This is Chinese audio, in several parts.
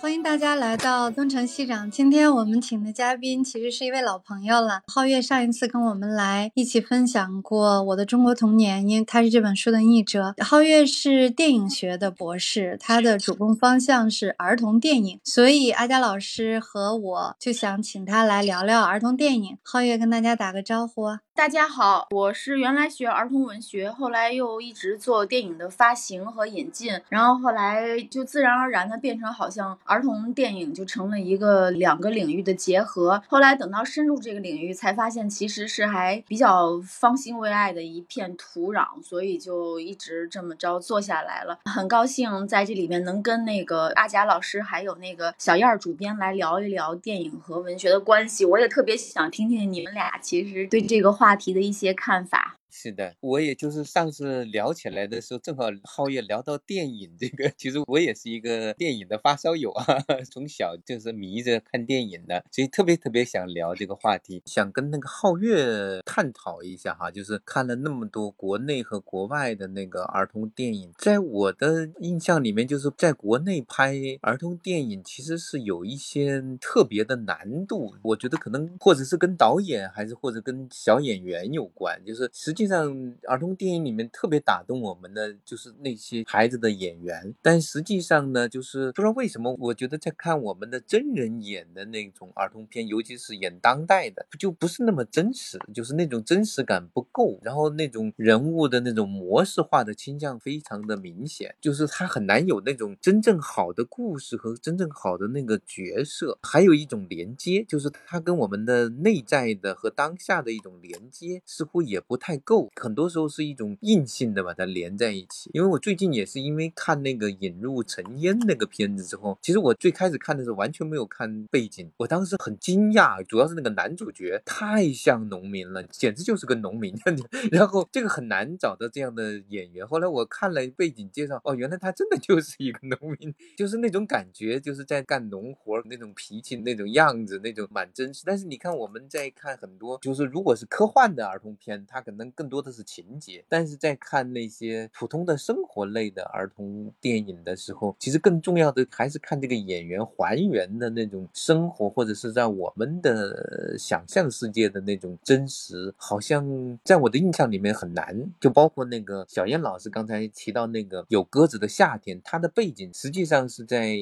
欢迎大家来到东城西长。今天我们请的嘉宾其实是一位老朋友了，皓月上一次跟我们来一起分享过《我的中国童年》，因为他是这本书的译者。皓月是电影学的博士，他的主攻方向是儿童电影，所以阿佳老师和我就想请他来聊聊儿童电影。皓月跟大家打个招呼。大家好，我是原来学儿童文学，后来又一直做电影的发行和引进，然后后来就自然而然的变成好像儿童电影就成了一个两个领域的结合。后来等到深入这个领域，才发现其实是还比较方兴未艾的一片土壤，所以就一直这么着做下来了。很高兴在这里面能跟那个阿贾老师还有那个小燕儿主编来聊一聊电影和文学的关系。我也特别想听听你们俩其实对这个话。话题的一些看法。是的，我也就是上次聊起来的时候，正好皓月聊到电影这个，其实我也是一个电影的发烧友啊，从小就是迷着看电影的，所以特别特别想聊这个话题，想跟那个皓月探讨一下哈，就是看了那么多国内和国外的那个儿童电影，在我的印象里面，就是在国内拍儿童电影其实是有一些特别的难度，我觉得可能或者是跟导演，还是或者跟小演员有关，就是实实际。上儿童电影里面特别打动我们的就是那些孩子的演员，但实际上呢，就是不知道为什么，我觉得在看我们的真人演的那种儿童片，尤其是演当代的，就不是那么真实，就是那种真实感不够，然后那种人物的那种模式化的倾向非常的明显，就是他很难有那种真正好的故事和真正好的那个角色，还有一种连接，就是他跟我们的内在的和当下的一种连接，似乎也不太够。很多时候是一种硬性的把它连在一起，因为我最近也是因为看那个引入尘烟那个片子之后，其实我最开始看的时候完全没有看背景，我当时很惊讶，主要是那个男主角太像农民了，简直就是个农民。然后这个很难找到这样的演员。后来我看了背景介绍，哦，原来他真的就是一个农民，就是那种感觉，就是在干农活那种脾气、那种样子、那种蛮真实。但是你看我们在看很多，就是如果是科幻的儿童片，他可能更。多的是情节，但是在看那些普通的生活类的儿童电影的时候，其实更重要的还是看这个演员还原的那种生活，或者是在我们的想象世界的那种真实。好像在我的印象里面很难，就包括那个小燕老师刚才提到那个有鸽子的夏天，它的背景实际上是在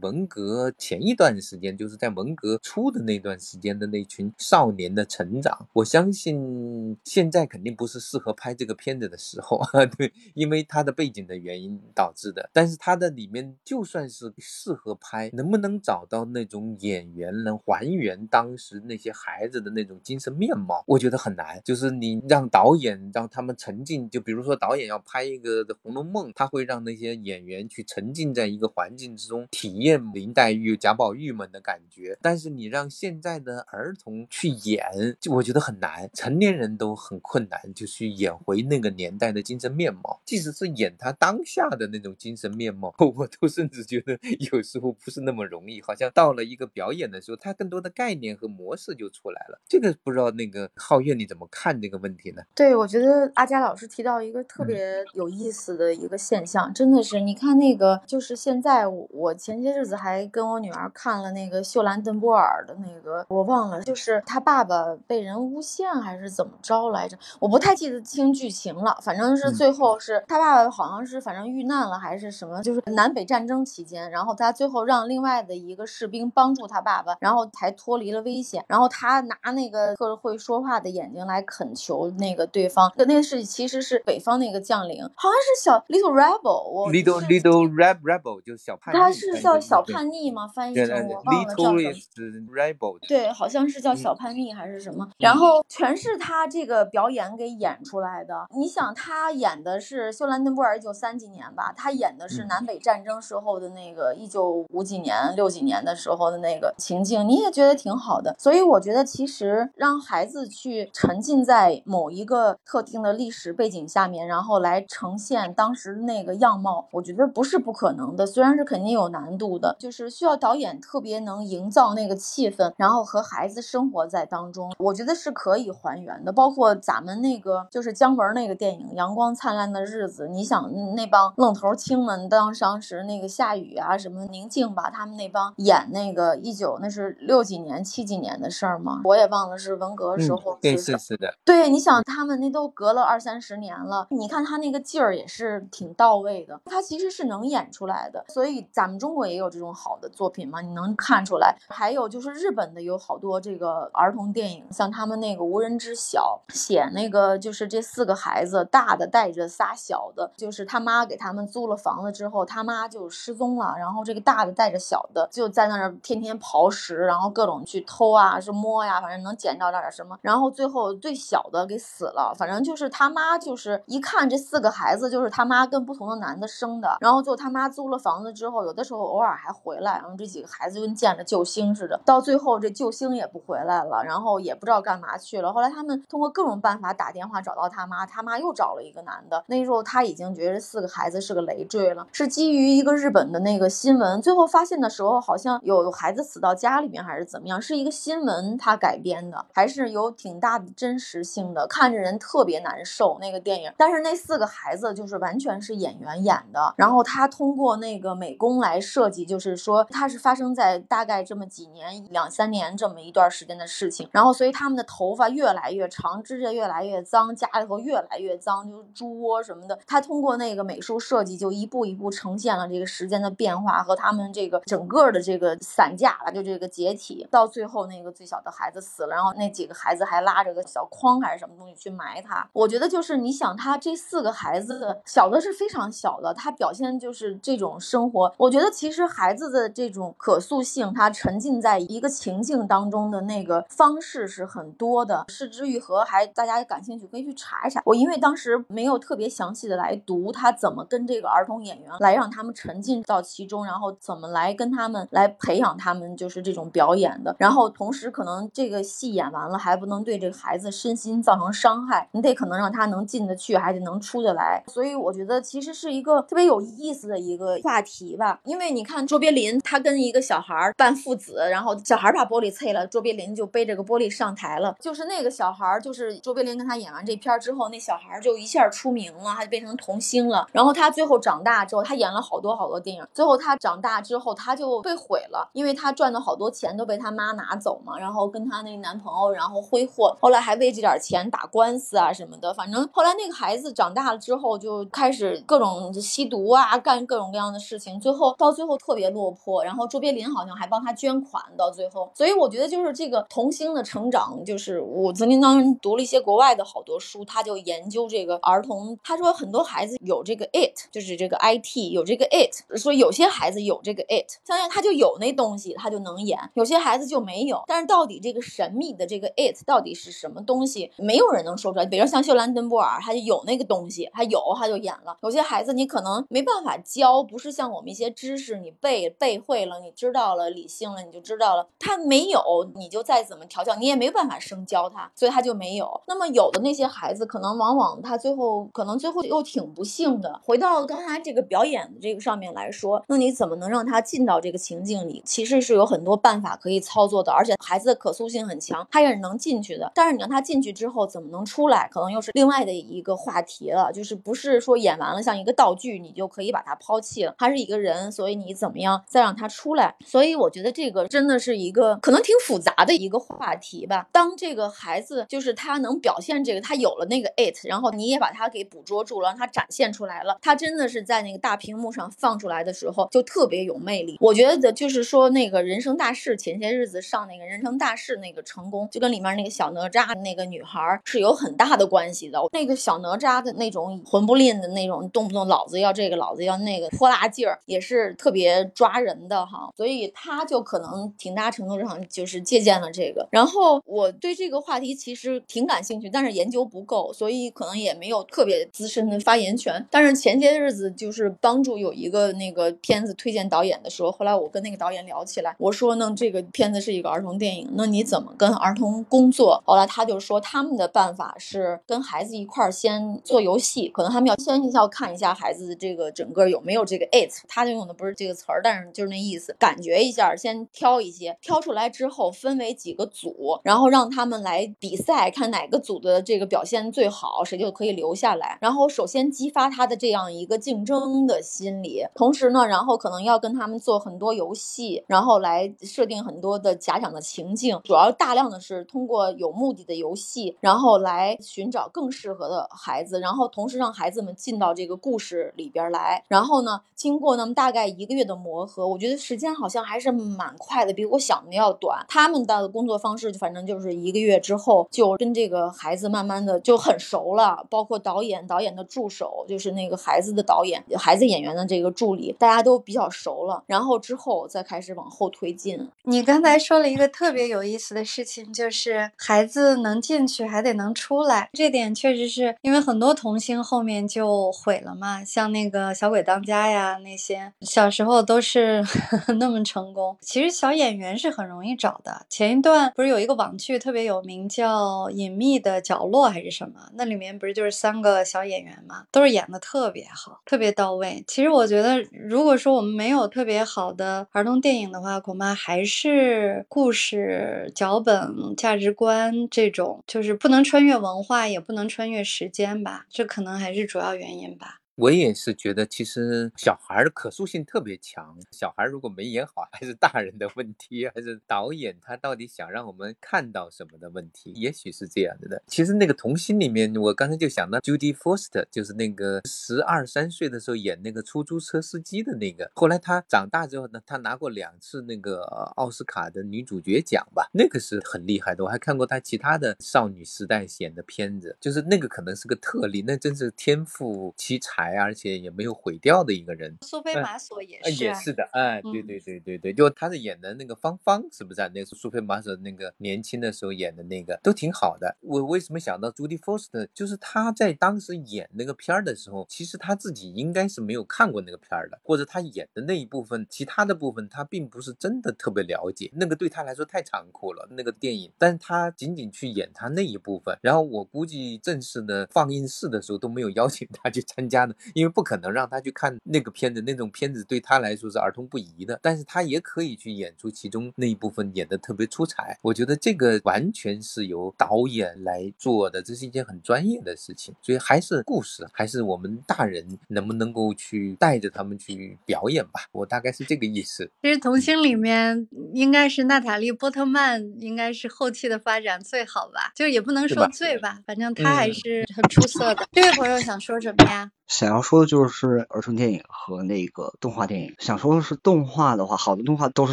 文革前一段时间，就是在文革初的那段时间的那群少年的成长。我相信现在肯定不不。是适合拍这个片子的时候啊，对，因为它的背景的原因导致的。但是它的里面就算是适合拍，能不能找到那种演员能还原当时那些孩子的那种精神面貌，我觉得很难。就是你让导演让他们沉浸，就比如说导演要拍一个《红楼梦》，他会让那些演员去沉浸在一个环境之中，体验林黛玉、贾宝玉们的感觉。但是你让现在的儿童去演，就我觉得很难，成年人都很困难。就去演回那个年代的精神面貌，即使是演他当下的那种精神面貌，我都甚至觉得有时候不是那么容易。好像到了一个表演的时候，他更多的概念和模式就出来了。这个不知道那个皓月你怎么看这个问题呢？对，我觉得阿佳老师提到一个特别有意思的一个现象，真的是你看那个，就是现在我前些日子还跟我女儿看了那个秀兰邓波尔的那个，我忘了，就是他爸爸被人诬陷还是怎么着来着，我不太。记得清剧情了，反正是最后是他爸爸好像是反正遇难了还是什么，就是南北战争期间，然后他最后让另外的一个士兵帮助他爸爸，然后才脱离了危险。然后他拿那个特会说话的眼睛来恳求那个对方，那个是其实是北方那个将领，好像是小 little rebel，我 little little reb rebel 就是小叛逆，他是叫小叛逆吗？翻译成我忘了叫什么。rebel 对，好像是叫小叛逆还是什么。然后全是他这个表演给。演出来的。你想，他演的是休兰登布尔一九三几年吧，他演的是南北战争时候的那个一九五几年、六几年的时候的那个情境，你也觉得挺好的。所以我觉得，其实让孩子去沉浸在某一个特定的历史背景下面，然后来呈现当时那个样貌，我觉得不是不可能的。虽然是肯定有难度的，就是需要导演特别能营造那个气氛，然后和孩子生活在当中，我觉得是可以还原的。包括咱们那个就是姜文那个电影《阳光灿烂的日子》，你想那帮愣头青们当当时那个夏雨啊，什么宁静吧，他们那帮演那个一九那是六几年、七几年的事儿吗？我也忘了是文革时候。对，是是的。对，你想他们那都隔了二三十年了，你看他那个劲儿也是挺到位的，他其实是能演出来的。所以咱们中国也有这种好的作品嘛，你能看出来。还有就是日本的有好多这个儿童电影，像他们那个《无人知晓》，写那个呃就是这四个孩子，大的带着仨小的，就是他妈给他们租了房子之后，他妈就失踪了，然后这个大的带着小的就在那儿天天刨食，然后各种去偷啊，是摸呀，反正能捡到点什么，然后最后最小的给死了，反正就是他妈就是一看这四个孩子就是他妈跟不同的男的生的，然后就他妈租了房子之后，有的时候偶尔还回来，然后这几个孩子就跟见了救星似的，到最后这救星也不回来了，然后也不知道干嘛去了。后来他们通过各种办法打电话找到他妈，他妈又找了一个男的，那时候他已经觉得四个孩子是个累赘了，是基于一个日本的那个新闻，最后发现的时候好像有孩子死到家里面还是怎么样，是一个新闻他改编的，还是有挺大的真实性的，看着人特别难受那个电影。但是那四个孩子就是完全是演员演的，然后他通过那个美工来设计，就是说他是发生在大概这么几年两三年这么一段时间的事情，然后所以他们的头发越来越长，指甲越来越脏，家里头越来越脏，就是猪窝什么的。他通过那个美术设计，就一步一步呈现了这个时间的变化和他们这个整个的这个散架了，就这个解体，到最后那个最小的孩子死了，然后那几个孩子还拉着个小筐还是什么东西去埋他。我觉得就是你想他这四个孩子，小的是非常小的，他表现就是这种生活。我觉得其实孩子的这种可塑性，他沉浸在一个情境当中的那个方式是很多的。失之愈合还大家感兴趣可以去查一查。我因为当时没有特别详细的来读他怎么跟这个儿童演员来让他们沉浸到其中，然后怎么来跟他们来培养他们就是这种表演的。然后同时可能这个戏演完了还不能对这个孩子身心造成伤害，你得可能让他能进得去，还得能出得来。所以我觉得其实是一个特别有意思的一个话题吧。因为你看卓别林他跟一个小孩儿扮父子，然后小孩把玻璃碎了，卓别林就背着个玻璃上台了。就是那个小孩，就是卓别林跟他演完这片之后，那小孩就一下出名了，他就变成童星了。然后他最后长大之后，他演了好多好多电影。最后他长大之后，他就被毁了，因为他赚的好多钱都被他妈拿走嘛，然后跟他那男朋友然后挥霍，后来还为这点钱打官司啊什么的。反正后来那个孩子长大了之后，就开始各种吸毒啊，干各种各样的事情，最后到最后特别落魄。然后卓别林好像还帮他捐款，到最后。所以我觉得就是这个童星的成长，就是我曾经当时读了一些国外的好多书，他就研究这个儿童。他说很多孩子有这个 it，就是这个 it 有这个 it，所以有些孩子有这个 it，相信他就有那东西，他就能演；有些孩子就没有。但是到底这个神秘的这个 it 到底是什么东西，没有人能说出来。比如像秀兰登波尔，他就有那个东西，他有他就演了。有些孩子你可能没办法教，不是像我们一些知识你背背会了，你知道了理性了，你就知道了。他没有，你就再怎么调教，你也没办法生教他，所以他就没有。那么有的那些孩子，可能往往他最后可能最后又挺不幸的。回到刚才这个表演的这个上面来说，那你怎么能让他进到这个情境里？其实是有很多办法可以操作的，而且孩子的可塑性很强，他也是能进去的。但是你让他进去之后怎么能出来，可能又是另外的一个话题了。就是不是说演完了像一个道具，你就可以把他抛弃了，他是一个人，所以你怎么样再让他出来？所以我觉得这个真的是一个可能挺复杂的一个话题吧。当这个孩子就是他能表现这个，他有了那个 it，然后你也把他给捕捉住了，让他展现出来了，他真的是在那个大屏幕上放出来的时候就特别有魅力。我觉得就是说那个人生大事，前些日子上那个人生大事那个成功，就跟里面那个小哪吒那个女孩是有很大的关系的。那个小哪吒的那种混不吝的那种，动不动老子要这个，老子要那个泼辣劲儿，也是特别抓人的哈。所以他就可能挺大程度上就是借鉴了这个。然后我对这个话题其实挺感兴趣，但是研究不够，所以可能也没有特别资深的发言权。但是前些日子就是帮助有一个那个片子推荐导演的时候，后来我跟那个导演聊起来，我说呢，这个片子是一个儿童电影，那你怎么跟儿童工作？后来他就说他们的办法是跟孩子一块儿先做游戏，可能他们要先要看一下孩子的这个整个有没有这个 it，他就用的不是这个词儿，但是就是那意思，感觉一下，先挑一些，挑出来之后分为几个组，然后让他们来比赛，看哪个组的这个表现最好，谁就可以留下来。然后首先激发他的这样一个竞争的心理，同时呢，然后可能要跟他们做很多游戏，然后来设定很多的假想的情境，主要大量的是通过有目的的游戏，然后来寻找更适合的孩子，然后同时让孩子们进到这个故事里边来。然后呢，经过那么大概一个月的磨合，我觉得时间好像还是蛮快的，比我想的要短。他们的工作方式，反正就是一个月之后就跟这个孩子慢慢的就很熟了，包括导演、导演的助手，就是那个孩子的导演、孩子演员的这个助理，大家都比较熟了。然后之后再开始往后推进。你刚才说了一个特别有意思的事情，就是孩子能进去还得能出来，这点确实是因为很多童星后面就毁了嘛，像那个小鬼当家呀那些，小时候都是 那么成功。其实小演员是很容易找的。前一段不是有一个网剧特别有名，叫《隐秘的角网络》还是什么？那里面不是就是三个小演员嘛，都是演的特别好，特别到位。其实我觉得，如果说我们没有特别好的儿童电影的话，恐怕还是故事、脚本、价值观这种，就是不能穿越文化，也不能穿越时间吧。这可能还是主要原因吧。我也是觉得，其实小孩的可塑性特别强。小孩如果没演好，还是大人的问题，还是导演他到底想让我们看到什么的问题？也许是这样子的。其实那个童星里面，我刚才就想到 Judy Foster，就是那个十二三岁的时候演那个出租车司机的那个。后来他长大之后呢，他拿过两次那个奥斯卡的女主角奖吧，那个是很厉害的。我还看过他其他的少女时代演的片子，就是那个可能是个特例，那真是天赋奇才。而且也没有毁掉的一个人，苏菲玛索也是，也是的，哎，对对对对对，就他是演的那个芳芳，是不是？那是苏菲玛索那个年轻的时候演的那个，都挺好的。我为什么想到朱迪·福斯特？就是他在当时演那个片儿的时候，其实他自己应该是没有看过那个片儿的，或者他演的那一部分，其他的部分他并不是真的特别了解。那个对他来说太残酷了，那个电影，但是他仅仅去演他那一部分。然后我估计正式的放映室的时候都没有邀请他去参加的。因为不可能让他去看那个片子，那种片子对他来说是儿童不宜的。但是他也可以去演出其中那一部分，演得特别出彩。我觉得这个完全是由导演来做的，这是一件很专业的事情。所以还是故事，还是我们大人能不能够去带着他们去表演吧。我大概是这个意思。其实童星里面应该是娜塔莉波特曼，应该是后期的发展最好吧？就也不能说最吧，反正她还是很出色的。这位朋友想说什么呀？想要说的就是儿童电影和那个动画电影。想说的是动画的话，好的动画都是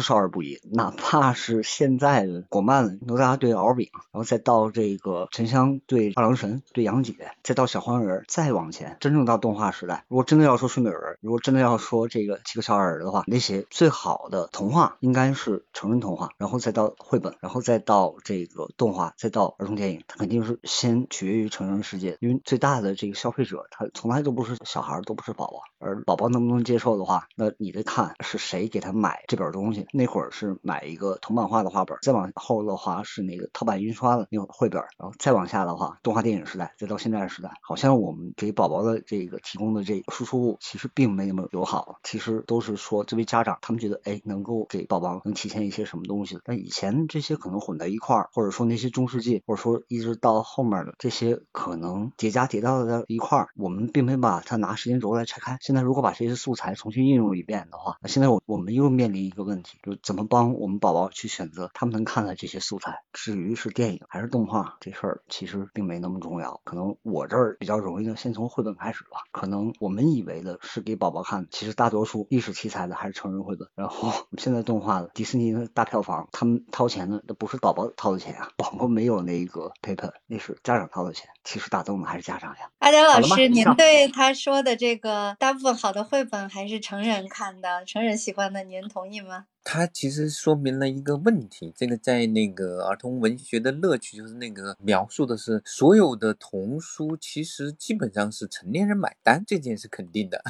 少儿不宜，哪怕是现在的国漫哪吒对敖丙，然后再到这个沉香对二郎神对杨戬，再到小黄人，再往前，真正到动画时代，如果真的要说睡美人，如果真的要说这个七个小矮人的话，那些最好的童话应该是成人童话，然后再到绘本，然后再到这个动画，再到儿童电影，它肯定是先取决于成人世界，因为最大的这个消费者他从来都不是。小孩都不是宝宝，而宝宝能不能接受的话，那你得看是谁给他买这本东西。那会儿是买一个铜版画的画本，再往后的话是那个套版印刷的那种绘本，然后再往下的话，动画电影时代，再到现在的时代，好像我们给宝宝的这个提供的这个输出物其实并没那么友好。其实都是说，作为家长，他们觉得哎，能够给宝宝能体现一些什么东西。但以前这些可能混在一块儿，或者说那些中世纪，或者说一直到后面的这些可能叠加叠到在一块儿，我们并没把。他拿时间轴来拆开。现在如果把这些素材重新应用一遍的话，那现在我我们又面临一个问题，就怎么帮我们宝宝去选择他们能看的这些素材。至于是电影还是动画，这事儿其实并没那么重要。可能我这儿比较容易的，先从绘本开始吧。可能我们以为的是给宝宝看，其实大多数历史题材的还是成人绘本。然后现在动画的迪士尼的大票房，他们掏钱的那不是宝宝掏的钱啊，宝宝没有那个 paper，那是家长掏的钱。其实打动的还是家长呀。阿佳老师，您对他。说的这个大部分好的绘本还是成人看的，成人喜欢的，您同意吗？它其实说明了一个问题，这个在那个儿童文学的乐趣，就是那个描述的是所有的童书其实基本上是成年人买单，这件是肯定的，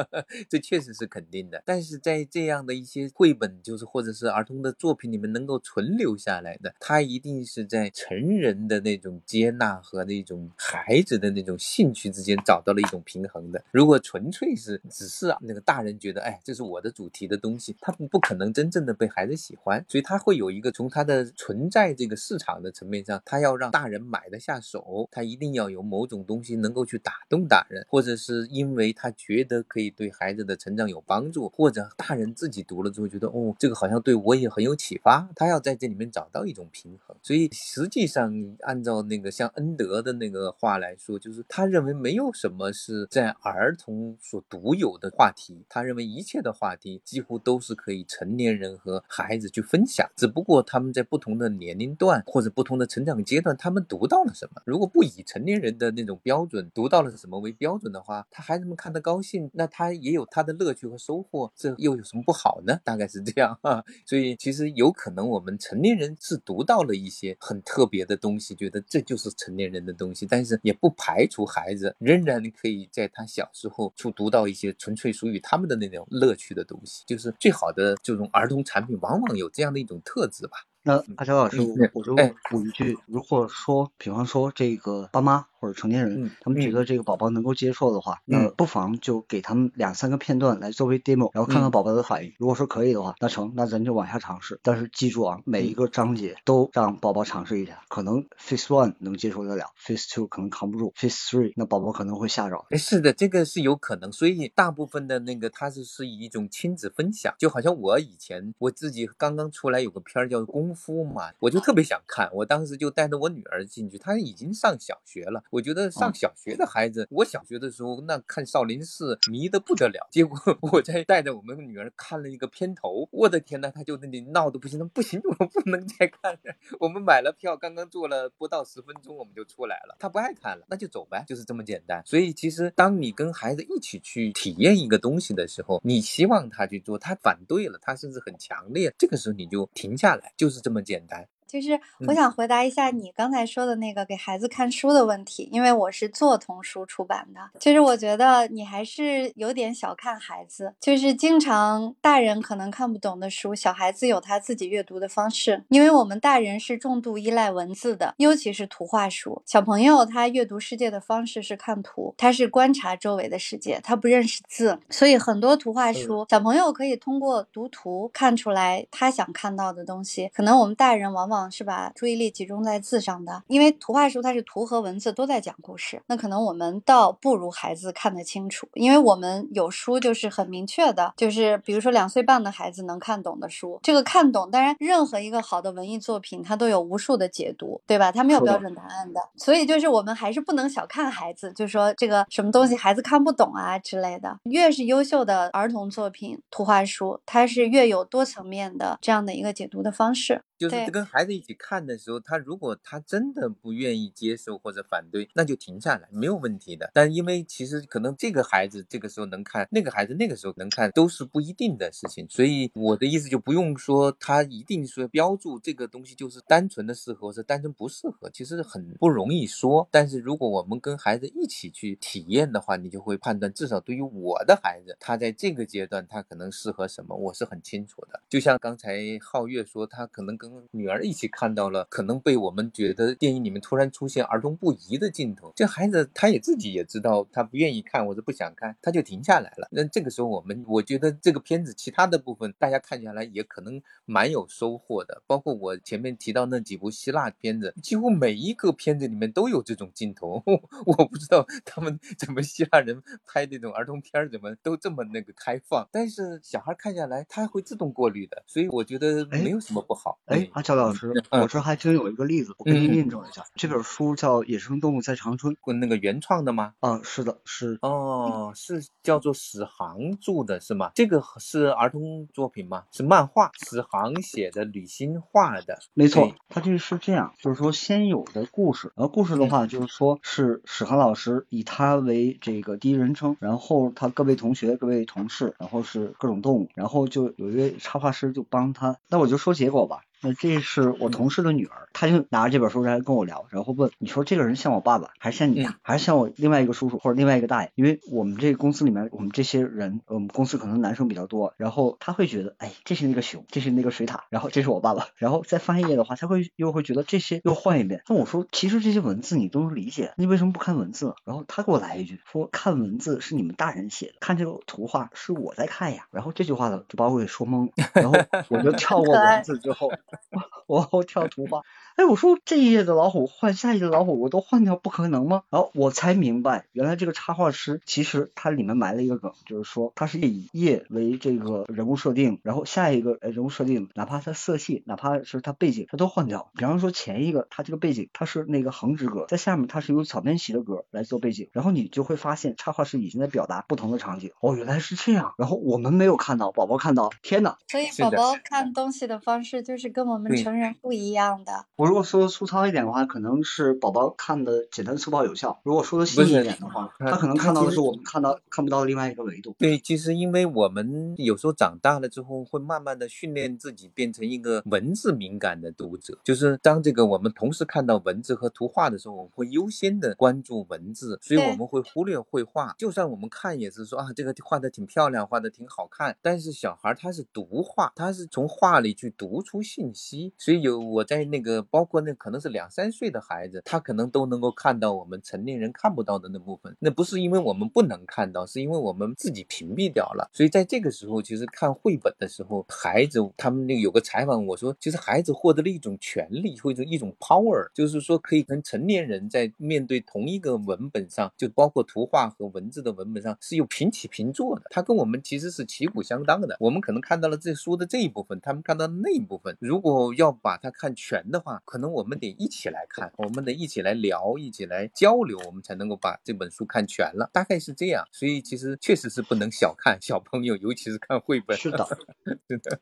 这确实是肯定的。但是在这样的一些绘本，就是或者是儿童的作品里面能够存留下来的，它一定是在成人的那种接纳和那种孩子的那种兴趣之间找到了一种平衡的。如果纯粹是只是啊那个大人觉得，哎，这是我的主题的东西，他们不可能真正的被孩子喜欢，所以他会有一个从他的存在这个市场的层面上，他要让大人买得下手，他一定要有某种东西能够去打动大人，或者是因为他觉得可以对孩子的成长有帮助，或者大人自己读了之后觉得，哦，这个好像对我也很有启发，他要在这里面找到一种平衡。所以实际上按照那个像恩德的那个话来说，就是他认为没有什么是在儿童所独有的话题，他认为一切的话题几乎都是可以成年年人和孩子去分享，只不过他们在不同的年龄段或者不同的成长阶段，他们读到了什么。如果不以成年人的那种标准读到了什么为标准的话，他孩子们看得高兴，那他也有他的乐趣和收获，这又有什么不好呢？大概是这样哈。所以其实有可能我们成年人是读到了一些很特别的东西，觉得这就是成年人的东西，但是也不排除孩子仍然可以在他小时候去读到一些纯粹属于他们的那种乐趣的东西。就是最好的这种儿童产品，往往有这样的一种特质吧。那阿乔老师，嗯我就哎补一句，如果说，比方说这个爸妈或者成年人嗯，他们觉嗯得这个宝宝能够接受的话，那嗯不妨就给他们两三个片段来作为 demo，然后看看嗯宝宝的反应。如果说可以的话，那成，那咱就往下尝试。但是记住啊，每一嗯个章节都让宝宝尝试一下，可能 phase one 能接受得了，phase two 可能扛不住，phase three 那宝宝可能会吓着。哎，是的，这个是有可能，所以大部分的那个它是是以一种亲子分享，就好像我以前我自己刚刚出来有个片儿叫《功夫》嘛，我就特别想看，我当时就带着我女儿进去，她已经上小学了，我觉得上嗯。小学的孩子，我小学的时候那看少林寺迷得不得了，结果我在带着我们女儿看了一个片头，我的天呐，她就那里闹得不行，不行，我不能再看了，我们买了票，刚刚坐了不到十分钟我们就出来了，她不爱看了，那就走呗，就是这么简单。所以其实当你跟孩子一起去体验一个东西的时候，你希望他去做，他反对了，他甚至很强烈，这个时候你就停下来，就是这么简单。就是我嗯想回答一下你刚才说的那个给孩子看书的问题，因为我是做童书出版的。就是我觉得你还是有点小看孩子，就是经常大人可能看不懂的书，小孩子有他自己阅读的方式。因为我们大人是重度依赖文字的，尤其是图画书。小朋友他阅读世界的方式是看图，他是观察周围的世界，他不认识字，所以很多图画书，小朋友可以通过读图看出来他想看到的东西。可能我们大人往往是把注意力集中在字上的，因为图画书它是图和文字都在讲故事，那可能我们倒不如孩子看得清楚，因为我们有书就是很明确的，就是比如说两岁半的孩子能看懂的书，这个看懂，当然任何一个好的文艺作品它都有无数的解读，对吧？它没有标准答案的，所以就是我们还是不能小看孩子，就说这个什么东西孩子看不懂啊之类的。越是优秀的儿童作品、图画书，它是越有多层面的这样的一个解读的方式。就是跟孩子一起看的时候，他如果他真的不愿意接受或者反对，那就停下来，没有问题的。但因为其实可能这个孩子这个时候能看，那个孩子那个时候能看，都是不一定的事情。所以我的意思就不用说他一定说标注这个东西就是单纯的适合或者单纯不适合，其实很不容易说。但是如果我们跟孩子一起去体验的话，你就会判断，至少对于我的孩子，他在这个阶段他可能适合什么，我是很清楚的。就像刚才皓月说，他可能跟女儿一起看到了，可能被我们觉得电影里面突然出现儿童不宜的镜头，这孩子他也自己也知道他不愿意看或者不想看，他就停下来了。那这个时候我们，我觉得这个片子其他的部分大家看下来也可能蛮有收获的，包括我前面提到那几部希腊片子，几乎每一个片子里面都有这种镜头。我不知道他们怎么希腊人拍这种儿童片儿怎么都这么那个开放，但是小孩看下来他会自动过滤的，所以我觉得哎没有什么不好。哎哎，阿乔老师，我这还真有一个例子，我给您印证一下。这本书叫《野生动物在长春》，那个原创的吗？啊，是的，是。哦，是叫做史航著的是吗？这个是儿童作品吗？是漫画，史航写的，吕新画的。没错，他这是这样，就是说先有的故事，然后故事的话就是说是史航老师以他为这个第一人称，然后他各位同学、各位同事，然后是各种动物，然后就有一位插画师就帮他。那我就说结果吧。那这是我同事的女儿，她就拿着这本书来跟我聊，然后问你说这个人像我爸爸，还是像你啊，还是像我另外一个叔叔或者另外一个大爷？因为我们这个公司里面，我们这些人，我们公司可能男生比较多，然后他会觉得，哎，这是那个熊，这是那个水獭，然后这是我爸爸，然后再翻一页的话，他会又会觉得这些又换一遍。那我说，其实这些文字你都能理解，你为什么不看文字？然后他给我来一句，说看文字是你们大人写的，看这个图画是我在看呀。然后这句话呢，就把我给说懵了，然后我就跳过文字之后，我。我我跳图画，哎，我说这一页的老虎换下一页的老虎，我都换掉，不可能吗？然后我才明白，原来这个插画师其实他里面埋了一个梗，就是说他是以页为这个人物设定，然后下一个人物设定，哪怕他色系，哪怕是他背景，他都换掉。比方说前一个他这个背景他是那个横直格，在下面他是用草编席的格来做背景，然后你就会发现插画师已经在表达不同的场景。哦，原来是这样。然后我们没有看到，宝宝看到，天呐！所以宝宝看东西的方式就是跟我们成人。不一样的。我如果说粗糙一点的话，可能是宝宝看的简单粗暴有效；如果说的细一点的话，他可能看到的是我们看到看不到另外一个维度。对，其实因为我们有时候长大了之后，会慢慢的训练自己变成一个文字敏感的读者。就是当这个我们同时看到文字和图画的时候，我们会优先的关注文字，所以我们会忽略绘画。就算我们看也是说啊，这个画的挺漂亮，画的挺好看，但是小孩他是读画，他是从画里去读出信息，所以。有我在那个，包括那可能是两三岁的孩子，他可能都能够看到我们成年人看不到的那部分。那不是因为我们不能看到，是因为我们自己屏蔽掉了。所以在这个时候，其实看绘本的时候，孩子他们那有个采访，我说，其实孩子获得了一种权利或者一种 power，就是说可以跟成年人在面对同一个文本上，就包括图画和文字的文本上是有平起平坐的。他跟我们其实是旗鼓相当的。我们可能看到了这书的这一部分，他们看到那一部分。如果要把它看全的话，可能我们得一起来看，我们得一起来聊，一起来交流，我们才能够把这本书看全了。大概是这样，所以其实确实是不能小看小朋友，尤其是看绘本。是的，是的，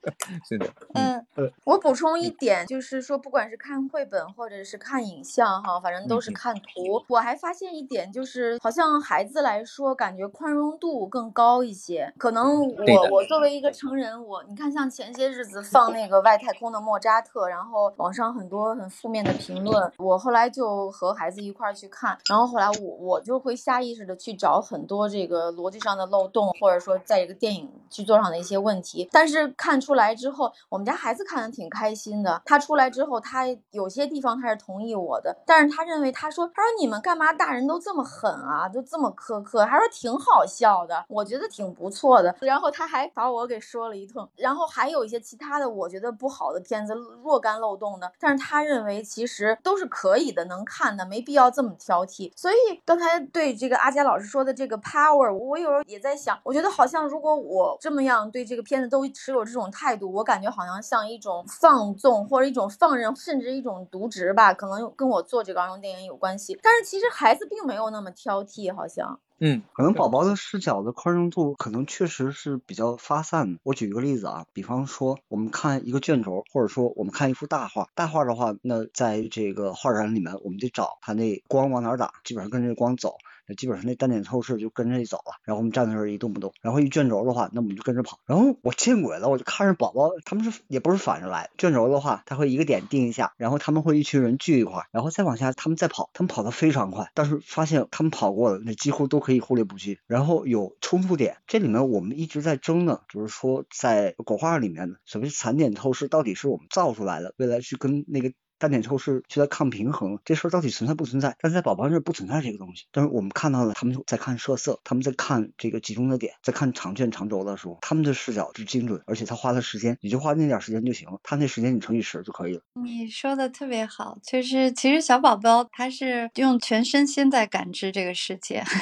是的。嗯，我补充一点，就是说，不管是看绘本或者是看影像，哈，反正都是看图。我还发现一点，就是好像孩子来说，感觉宽容度更高一些。可能我我作为一个成人，我你看，像前些日子放那个外太空的莫扎特，然后。网上很多很负面的评论，我后来就和孩子一块儿去看，然后后来我我就会下意识的去找很多这个逻辑上的漏洞，或者说在一个电影剧作上的一些问题。但是看出来之后，我们家孩子看的挺开心的。他出来之后，他有些地方他是同意我的，但是他认为他说他说你们干嘛大人都这么狠啊，都这么苛刻，还说挺好笑的，我觉得挺不错的。然后他还把我给说了一通，然后还有一些其他的我觉得不好的片子，若干漏洞。的，但是他认为其实都是可以的，能看的，没必要这么挑剔。所以刚才对这个阿佳老师说的这个 power，我有时候也在想，我觉得好像如果我这么样对这个片子都持有这种态度，我感觉好像像一种放纵或者一种放任，甚至一种渎职吧，可能跟我做这个儿童电影有关系。但是其实孩子并没有那么挑剔，好像。嗯，可能宝宝的视角的宽容度可能确实是比较发散的。我举一个例子啊，比方说我们看一个卷轴，或者说我们看一幅大画，大画的话，那在这个画展里面，我们得找它那光往哪打，基本上跟着光走。那基本上那单点透视就跟着你走了，然后我们站在那儿一动不动，然后一卷轴的话，那我们就跟着跑。然后我见鬼了，我就看着宝宝，他们是也不是反着来，卷轴的话，他会一个点定一下，然后他们会一群人聚一块，然后再往下，他们再跑，他们跑得非常快，但是发现他们跑过的那几乎都可以忽略不计。然后有冲突点，这里面我们一直在争呢，就是说在国画里面的，所谓残点透视到底是我们造出来的，为了去跟那个。单点抽是去在抗平衡，这事儿到底存在不存在？但是在宝宝这不存在这个东西。但是我们看到了，他们在看色色，他们在看这个集中的点，在看长卷长轴的时候，他们的视角是精准，而且他花的时间，你就花那点时间就行了，他那时间你乘以十就可以了。你说的特别好，就是其实小宝宝他是用全身心在感知这个世界。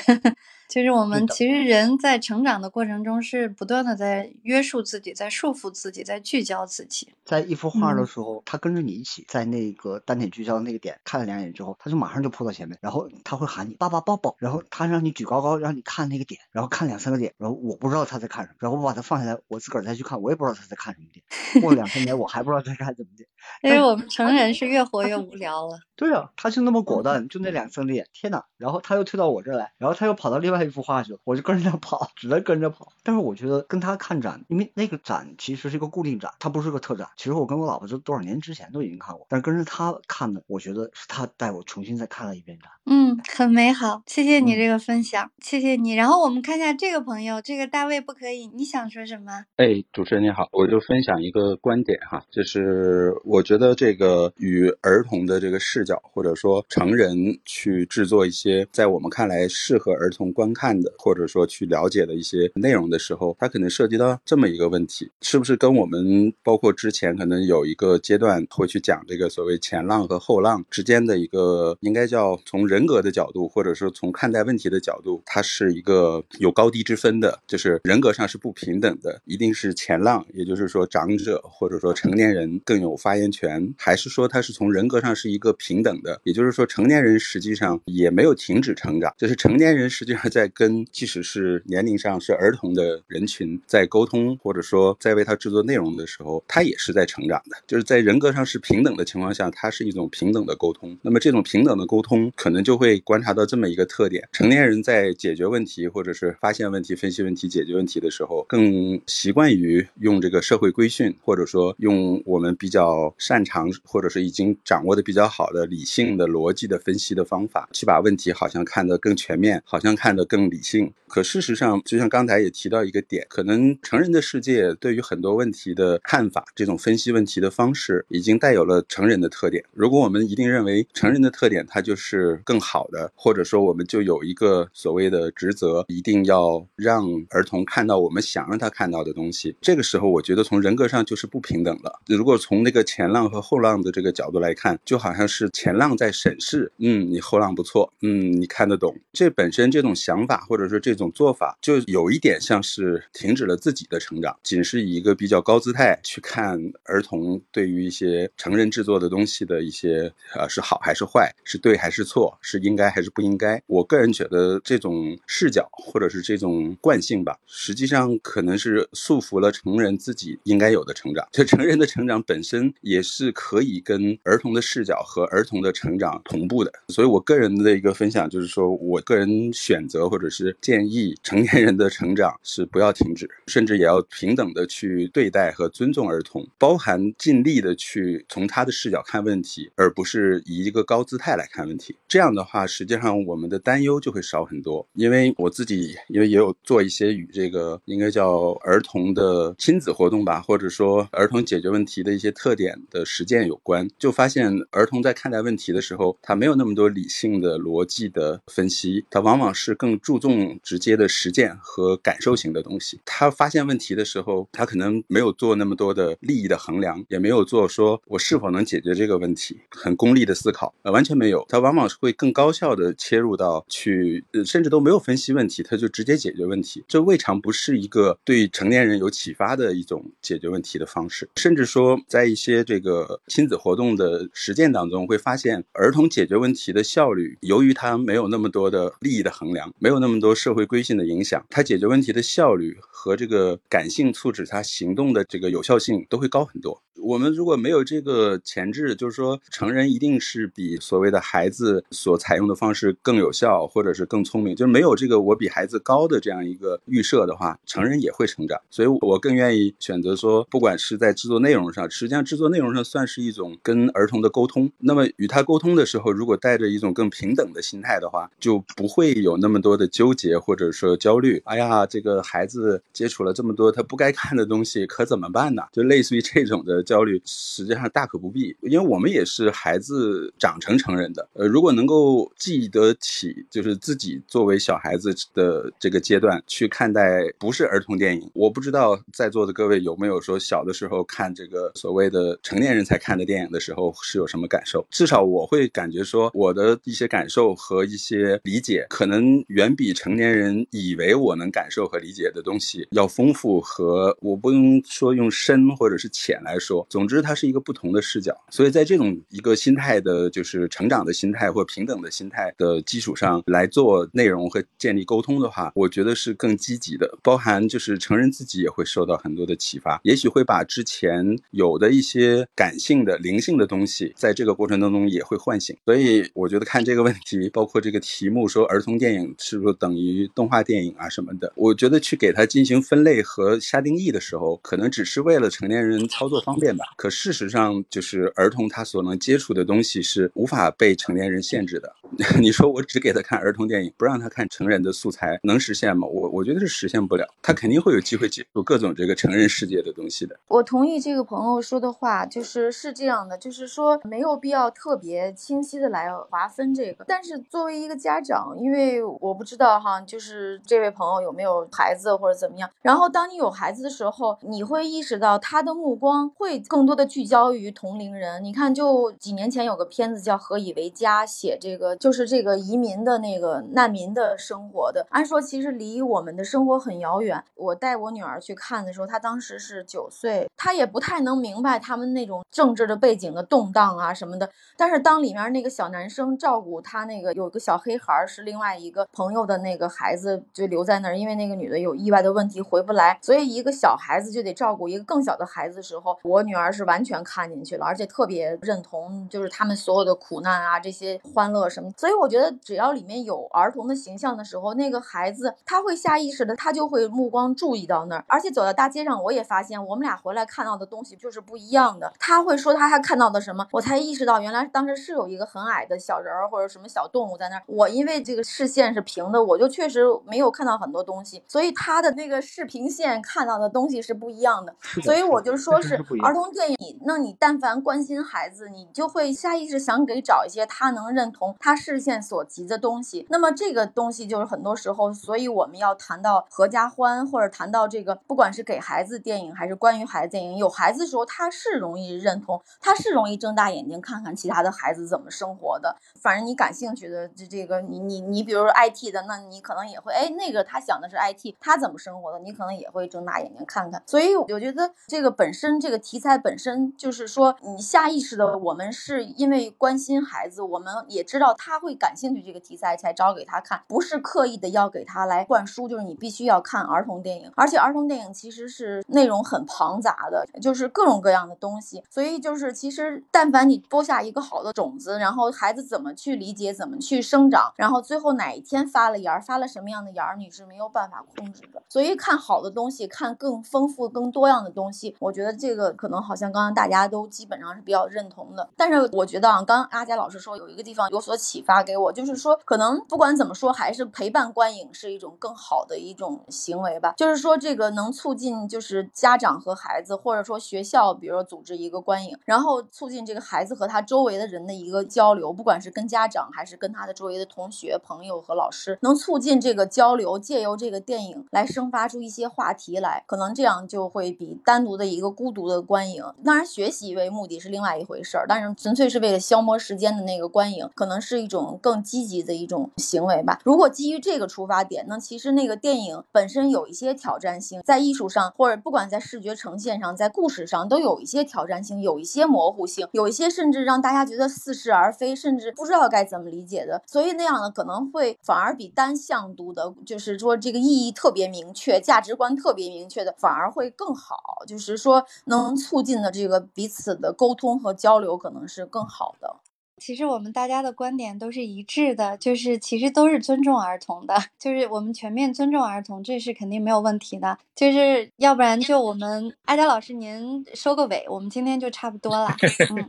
就是我们其实人在成长的过程中是不断的在约束自己，在束缚自己，在聚焦自己。在一幅画的时候，他跟着你一起在那个单点聚焦的那个点看了两眼之后，他就马上就扑到前面，然后他会喊你爸爸抱抱，然后他让你举高高，让你看那个点，然后看两三个点，然后我不知道他在看什么，然后我把它放下来，我自个儿再去看，我也不知道他在看什么点。过了两三年，我还不知道他在看什么点。因为我们成人是越活越无聊了。对啊，他就那么果断，就那两三个点，天呐，然后他又退到我这儿来，然后他又跑到另外一幅画去了，我就跟着他跑，只能跟着跑。但是我觉得跟他看展，因为那个展其实是一个固定展，它不是个特展。其实我跟我老婆就多少年之前都已经看过，但是跟着他看的，我觉得是他带我重新再看了一遍展。嗯，很美好，谢谢你这个分享，谢谢你。然后我们看一下这个朋友，这个大卫不可以，你想说什么？哎，主持人你好，我就分享一个观点哈，就是我觉得这个与儿童的这个视角，或者说成人去制作一些在我们看来适合儿童观看的，或者说去了解的一些内容的时候，它可能涉及到这么一个问题，是不是跟我们包括之前可能有一个阶段会去讲这个所谓前浪和后浪之间的一个，应该叫从人格的角度，或者说从看待问题的角度，它是一个有高低之分的，就是人格上是不平等的，一定是前浪，也就是说长者或者说成年人更有发言权，还是说他是从人格上是一个平等的，也就是说成年人实际上也没有停止成长，就是成年人实际上在跟即使是年龄上是儿童的人群在沟通，或者说在为他制作内容的时候，他也是在成长的，就是在人格上是平等的情况下，它是一种平等的沟通。那么这种平等的沟通可能就会观察到这么一个特点：成年人在解决问题或者是发现问题、分析问题、解决问题的时候，更习惯于用这个社会规训，或者说用我们比较擅长或者是已经掌握的比较好的理性的逻辑的分析的方法，去把问题好像看得更全面，好像看得更理性。可事实上，就像刚才也提到一个点，可能成人的世界对于很多问题的看法，这种分析问题的方式，已经带有了成人的特点。如果我们一定认为成人的特点它就是更好的，或者说我们就有一个所谓的职责，一定要让儿童看到我们想让他看到的东西，这个时候我觉得从人格上就是不平等了。如果从那个前前浪和后浪的这个角度来看，就好像是前浪在审视，嗯，你后浪不错，嗯，你看得懂。这本身这种想法或者说这种做法，就有一点像是停止了自己的成长，仅是以一个比较高姿态去看儿童对于一些成人制作的东西的一些呃是好还是坏，是对还是错，是应该还是不应该。我个人觉得这种视角或者是这种惯性吧，实际上可能是束缚了成人自己应该有的成长。这成人的成长本身也是可以跟儿童的视角和儿童的成长同步的。所以我个人的一个分享就是说，我个人选择或者是建议成年人的成长是不要停止，甚至也要平等的去对待和尊重儿童，包含尽力的去从他的视角看问题，而不是以一个高姿态来看问题。这样的话，实际上我们的担忧就会少很多。因为我自己因为也有做一些与这个应该叫儿童的亲子活动吧，或者说儿童解决问题的一些特点的实践有关，就发现儿童在看待问题的时候，他没有那么多理性的逻辑的分析，他往往是更注重直接的实践和感受型的东西。他发现问题的时候，他可能没有做那么多的利益的衡量，也没有做说我是否能解决这个问题，很功利的思考，呃，完全没有。他往往是会更高效的切入到去，甚至都没有分析问题，他就直接解决问题。这未尝不是一个对成年人有启发的一种解决问题的方式。甚至说，在一些这个亲子活动的实践当中，会发现儿童解决问题的效率，由于他没有那么多的利益的衡量，没有那么多社会规训的影响，他解决问题的效率和这个感性促使他行动的这个有效性都会高很多。我们如果没有这个前置，就是说成人一定是比所谓的孩子所采用的方式更有效，或者是更聪明，就是没有这个我比孩子高的这样一个预设的话，成人也会成长。所以我更愿意选择说，不管是在制作内容上，实际上制作内容上算是一种跟儿童的沟通。那么与他沟通的时候，如果带着一种更平等的心态的话，就不会有那么多的纠结或者说焦虑。哎呀，这个孩子接触了这么多他不该看的东西，可怎么办呢？就类似于这种的焦。焦虑，实际上大可不必，因为我们也是孩子长成成人的。呃，如果能够记得起，就是自己作为小孩子的这个阶段去看待不是儿童电影，我不知道在座的各位有没有说小的时候看这个所谓的成年人才看的电影的时候是有什么感受？至少我会感觉说，我的一些感受和一些理解，可能远比成年人以为我能感受和理解的东西要丰富和我不用说用深或者是浅来说，总之它是一个不同的视角。所以在这种一个心态的，就是成长的心态或平等的心态的基础上来做内容和建立沟通的话，我觉得是更积极的，包含就是成人自己也会受到很多的启发，也许会把之前有的一些感性的灵性的东西，在这个过程当中也会唤醒。所以我觉得看这个问题，包括这个题目说儿童电影是不是等于动画电影啊什么的，我觉得去给它进行分类和下定义的时候，可能只是为了成年人操作方便吧。可事实上，就是儿童他所能接触的东西是无法被成年人限制的。你说我只给他看儿童电影，不让他看成人的素材，能实现吗？我我觉得是实现不了。他肯定会有机会接触各种这个成人世界的东西的。我同意这个朋友说的话，就是是这样的，就是说没有必要特别清晰的来划分这个。但是作为一个家长，因为我不知道哈，就是这位朋友有没有孩子或者怎么样。然后当你有孩子的时候，你会意识到他的目光会更多的聚焦于同龄人。你看，就几年前有个片子叫《何以为家》，写这个就是这个移民的那个难民的生活的。按说其实离我们的生活很遥远。我带我女儿去看的时候，她当时是九岁，她也不太能明白他们那种政治的背景的动荡啊什么的。但是当里面那个小男生照顾他那个有个小黑孩是另外一个朋友的那个孩子，就留在那儿，因为那个女的有意外的问题回不来，所以一个小孩子就得照顾一个更小的孩子的时候，我女儿是完全看进去了，而且特别认同，就是他们所有的苦难啊这些欢乐什么。所以我觉得只要里面有儿童的形象的时候，那个孩子他会下意识的，他就会目光注意到那儿，而且走到大街上，我也发现我们俩回来看到的东西就是不一样的。他会说他还看到的什么，我才意识到原来当时是有一个很矮的小人儿或者什么小动物在那儿。我因为这个视线是平的，我就确实没有看到很多东西，所以他的那个视平线看到的东西是不一样的。所以我就说是儿童电影，那你但凡关心孩子，你就会下意识想给找一些他能认同、他视线所及的东西。那么这个东西就是很多时候，所以我们要谈到合家欢，或者谈到这个，不管是给孩子电影还是关于孩子电影，有孩子的时候他是容易认同，他是容易睁大眼睛看看其他的孩子怎么生活的。反正你感兴趣的这这个，你你你比如说 IT 的，那你可能也会哎，那个他想的是 IT，他怎么生活的，你可能也会睁大眼睛看看。所以我觉得这个本身这个题材本身就是说，你下意识的，我们是因为关心孩子，我们也知道他会感兴趣这个题材才找给他看，不是刻意的要给他来灌输，就是你必须要看儿童电影。而且儿童电影其实是内容很庞杂的，就是各种各样的东东西。所以就是其实但凡你播下一个好的种子，然后孩子怎么去理解，怎么去生长，然后最后哪一天发了芽儿，发了什么样的芽儿，你是没有办法控制的。所以看好的东西，看更丰富、更多样的东西，我觉得这个可能好像刚刚大家都基本上是比较认同的。但是我觉得啊，刚刚阿佳老师说有一个地方有所启发给我，就是说可能不管怎么说，还是陪伴观影是一种更好的一种行为吧。就是说这个能促进就是家长和孩子，或者说学校，比如说组这一个观影，然后促进这个孩子和他周围的人的一个交流，不管是跟家长还是跟他的周围的同学、朋友和老师，能促进这个交流，借由这个电影来生发出一些话题来，可能这样就会比单独的一个孤独的观影，当然学习为目的是另外一回事儿，但是纯粹是为了消磨时间的那个观影，可能是一种更积极的一种行为吧。如果基于这个出发点，那其实那个电影本身有一些挑战性，在艺术上或者不管在视觉呈现上，在故事上都有一些挑战性，有一些模糊性，有一些甚至让大家觉得似是而非，甚至不知道该怎么理解的。所以那样呢，可能会反而比单向度的，就是说这个意义特别明确、价值观特别明确的，反而会更好。就是说能促进的这个彼此的沟通和交流，可能是更好的。其实我们大家的观点都是一致的，就是其实都是尊重儿童的，就是我们全面尊重儿童，这是肯定没有问题的。就是要不然就我们阿佳老师您收个尾，我们今天就差不多了。嗯，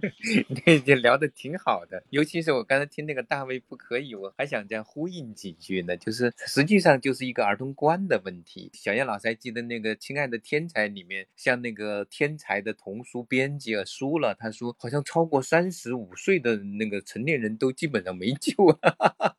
对，聊得挺好的，尤其是我刚才听那个大卫不可以，我还想再呼应几句呢，就是实际上就是一个儿童观的问题。小燕老师还记得那个《亲爱的天才》里面，像那个天才的童书编辑啊输了，他说好像超过三十五岁的那那个成年人都基本上没救啊。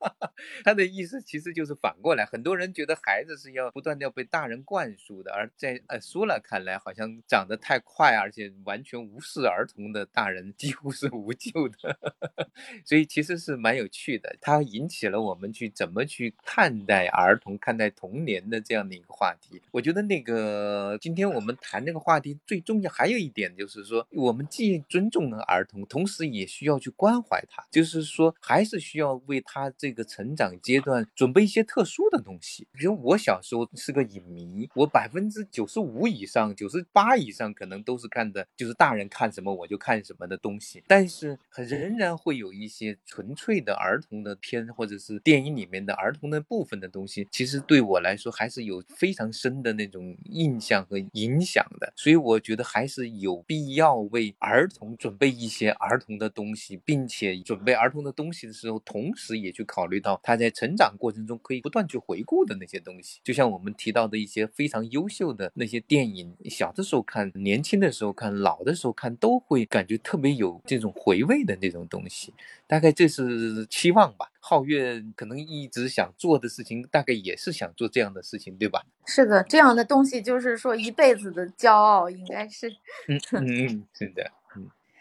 他的意思其实就是反过来，很多人觉得孩子是要不断的要被大人灌输的，而在呃苏了看来，好像长得太快，而且完全无视儿童的大人几乎是无救的，所以其实是蛮有趣的。它引起了我们去怎么去看待儿童、看待童年的这样的一个话题。我觉得那个今天我们谈这个话题最重要还有一点就是说，我们既尊重了儿童，同时也需要去关怀他，就是说还是需要为他这个成长阶段准备一些特殊的东西。比如我小时候是个影迷，我百分之九十五以上、九十八以上可能都是看的，就是大人看什么我就看什么的东西。但是仍然会有一些纯粹的儿童的片或者是电影里面的儿童的部分的东西，其实对我来说还是有非常深的那种印象和影响的。所以我觉得还是有必要为儿童准备一些儿童的东西，并且准备儿童的东西的时候，同时也去考虑到他在成长过程中可以不断去回顾的那些东西。就像我们提到的一些非常优秀的那些电影，小的时候看，年轻的时候看，老的时候看，都会感觉特别有这种回味的那种东西。大概这是期望吧。皓月可能一直想做的事情，大概也是想做这样的事情，对吧？是的，这样的东西就是说一辈子的骄傲，应该是。嗯嗯嗯，是的，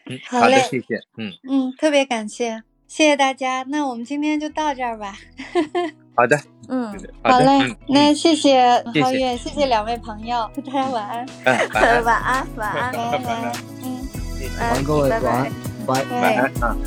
嗯嗯，好嘞好，谢谢，嗯，嗯，特别感谢，谢谢大家。那我们今天就到这儿吧。好的，嗯好嘞，那谢谢皓月，谢谢两位朋友，大家晚安，嗯，晚安，晚安，晚安，晚安，晚晚安安，嗯。晚安各位，晚安，拜。对晚安啊。